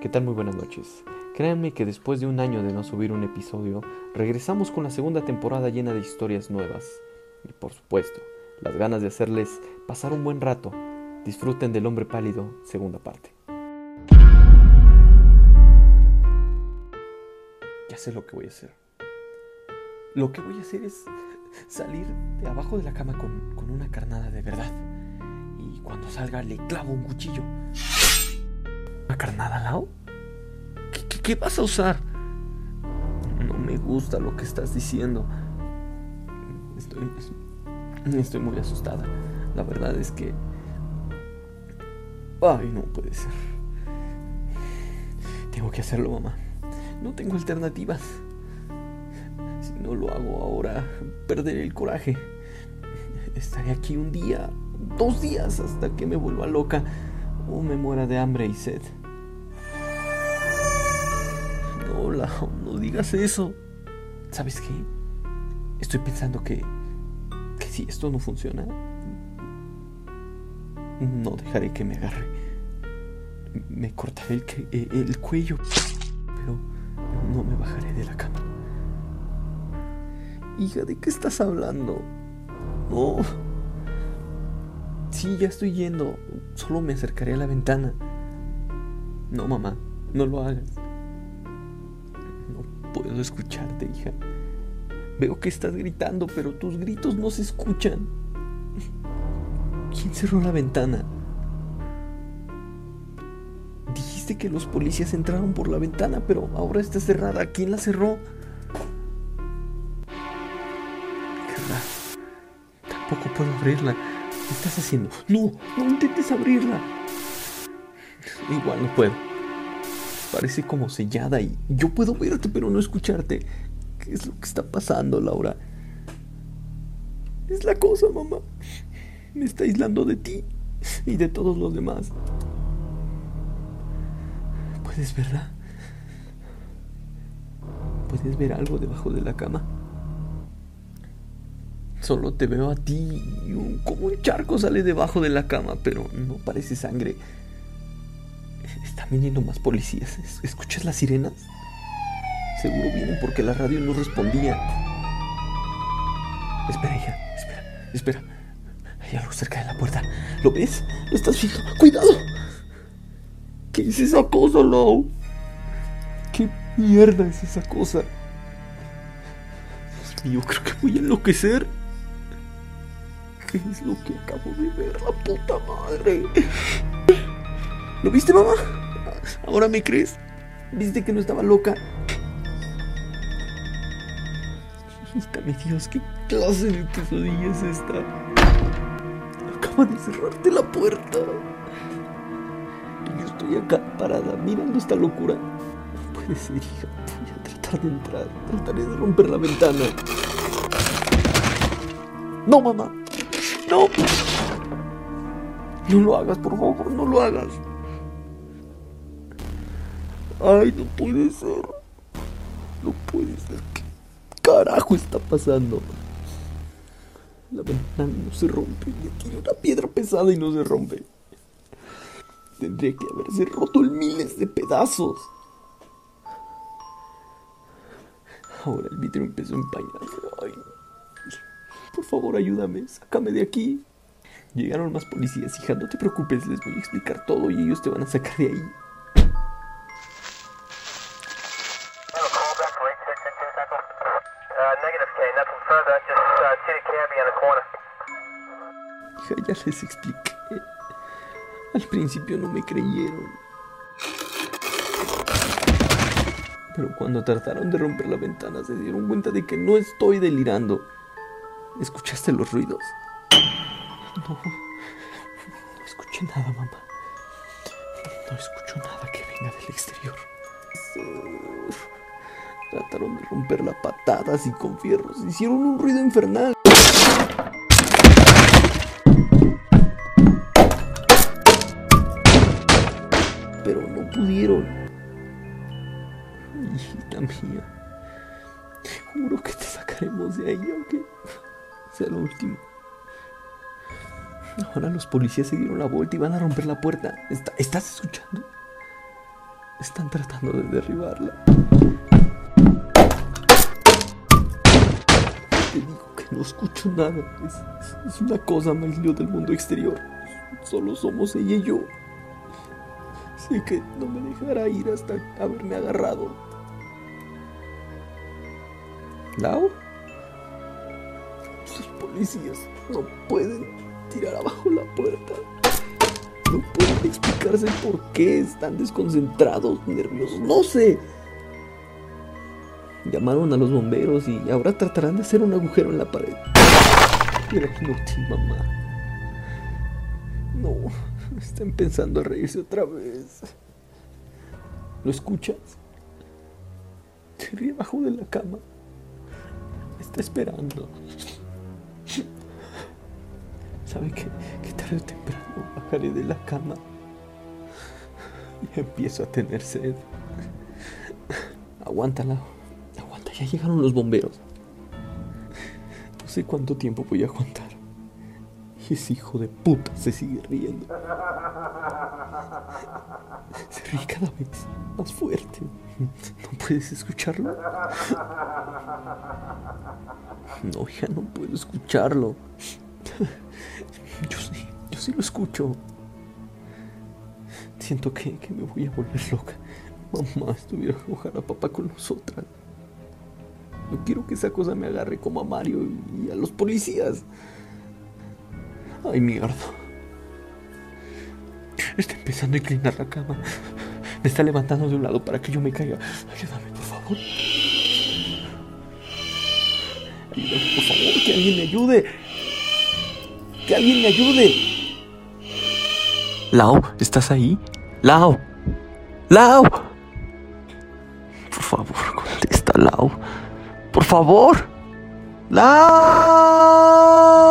¿Qué tal? Muy buenas noches. Créanme que después de un año de no subir un episodio, regresamos con la segunda temporada llena de historias nuevas. Y por supuesto, las ganas de hacerles pasar un buen rato. Disfruten del hombre pálido, segunda parte. Ya sé lo que voy a hacer. Lo que voy a hacer es salir de abajo de la cama con, con una carnada de verdad. Y cuando salga le clavo un cuchillo. ¿Una carnada? ¿Qué, qué, qué vas a usar? No me gusta lo que estás diciendo. Estoy, estoy muy asustada. La verdad es que... Ay, no puede ser. Tengo que hacerlo, mamá. No tengo alternativas. Si no lo hago ahora, perderé el coraje. Estaré aquí un día, dos días, hasta que me vuelva loca o me muera de hambre y sed. No, no digas eso. ¿Sabes qué? Estoy pensando que, que si esto no funciona, no dejaré que me agarre. Me cortaré el, eh, el cuello, pero no me bajaré de la cama. Hija, ¿de qué estás hablando? No. Sí, ya estoy yendo. Solo me acercaré a la ventana. No, mamá, no lo hagas. Puedo escucharte, hija. Veo que estás gritando, pero tus gritos no se escuchan. ¿Quién cerró la ventana? Dijiste que los policías entraron por la ventana, pero ahora está cerrada. ¿Quién la cerró? Tampoco puedo abrirla. ¿Qué estás haciendo? No, no intentes abrirla. Igual no puedo. Parece como sellada y yo puedo verte pero no escucharte. ¿Qué es lo que está pasando, Laura? Es la cosa, mamá. Me está aislando de ti y de todos los demás. ¿Puedes verla? ¿Puedes ver algo debajo de la cama? Solo te veo a ti y un, como un charco sale debajo de la cama, pero no parece sangre. Están viniendo más policías. ¿Es- ¿Escuchas las sirenas? Seguro vienen porque la radio no respondía. Espera, hija, espera, espera. Hay algo cerca de la puerta. ¿Lo ves? ¿Lo estás fija? ¡Cuidado! ¿Qué es esa cosa, Lau? ¿Qué mierda es esa cosa? Dios mío, creo que voy a enloquecer. ¿Qué es lo que acabo de ver? La puta madre. ¿Lo viste, mamá? ¿Ahora me crees? ¿Viste que no estaba loca? Híjame Dios, ¿qué clase de pesadilla es esta? Acaba de cerrarte la puerta. Y yo estoy acá parada mirando esta locura. No puede ser, hija. Voy a tratar de entrar. Trataré de romper la ventana. No, mamá. No. No lo hagas, por favor, no lo hagas. Ay, no puede ser. No puede ser. ¿Qué carajo está pasando? La ventana no se rompe. Le tiré una piedra pesada y no se rompe. Tendría que haberse roto en miles de pedazos. Ahora el vidrio empezó a empañarse. Ay, por favor, ayúdame. Sácame de aquí. Llegaron más policías, hija. No te preocupes, les voy a explicar todo y ellos te van a sacar de ahí. Hija, ya les expliqué. Al principio no me creyeron. Pero cuando trataron de romper la ventana se dieron cuenta de que no estoy delirando. ¿Escuchaste los ruidos? No. No escuché nada, mamá. No escucho nada que venga del exterior. Trataron de romper la patadas y con fierros. Hicieron un ruido infernal. pero no pudieron. Hijita mía, juro que te sacaremos de ahí, aunque sea lo último. Ahora los policías se dieron la vuelta y van a romper la puerta. ¿Está- ¿Estás escuchando? Están tratando de derribarla. No escucho nada. Es, es una cosa, Maglio, del mundo exterior. Solo somos ella y yo. Sé que no me dejará ir hasta haberme agarrado. ¿Lau? Los policías no pueden tirar abajo la puerta. No pueden explicarse por qué están desconcentrados, nerviosos, no sé. Llamaron a los bomberos y ahora tratarán de hacer un agujero en la pared. Era inútil, mamá. No, están pensando a reírse otra vez. ¿Lo escuchas? Se ríe abajo de la cama. Me está esperando. ¿Sabe que, que tarde o temprano bajaré de la cama? Y empiezo a tener sed. Aguántala. Ya llegaron los bomberos. No sé cuánto tiempo voy a aguantar. Y ese hijo de puta se sigue riendo. Se ríe cada vez más fuerte. ¿No puedes escucharlo? No, ya no puedo escucharlo. Yo sí, yo sí lo escucho. Siento que, que me voy a volver loca. Mamá, estuviera ojalá papá con nosotras. No quiero que esa cosa me agarre como a Mario y a los policías. Ay, mierda. Está empezando a inclinar la cama. Me está levantando de un lado para que yo me caiga. Ayúdame, por favor. Ayúdame, por favor, que alguien me ayude. Que alguien me ayude. Lao, ¿estás ahí? Lao. Lao. Por favor, contesta, Lao. Por favor. Lao.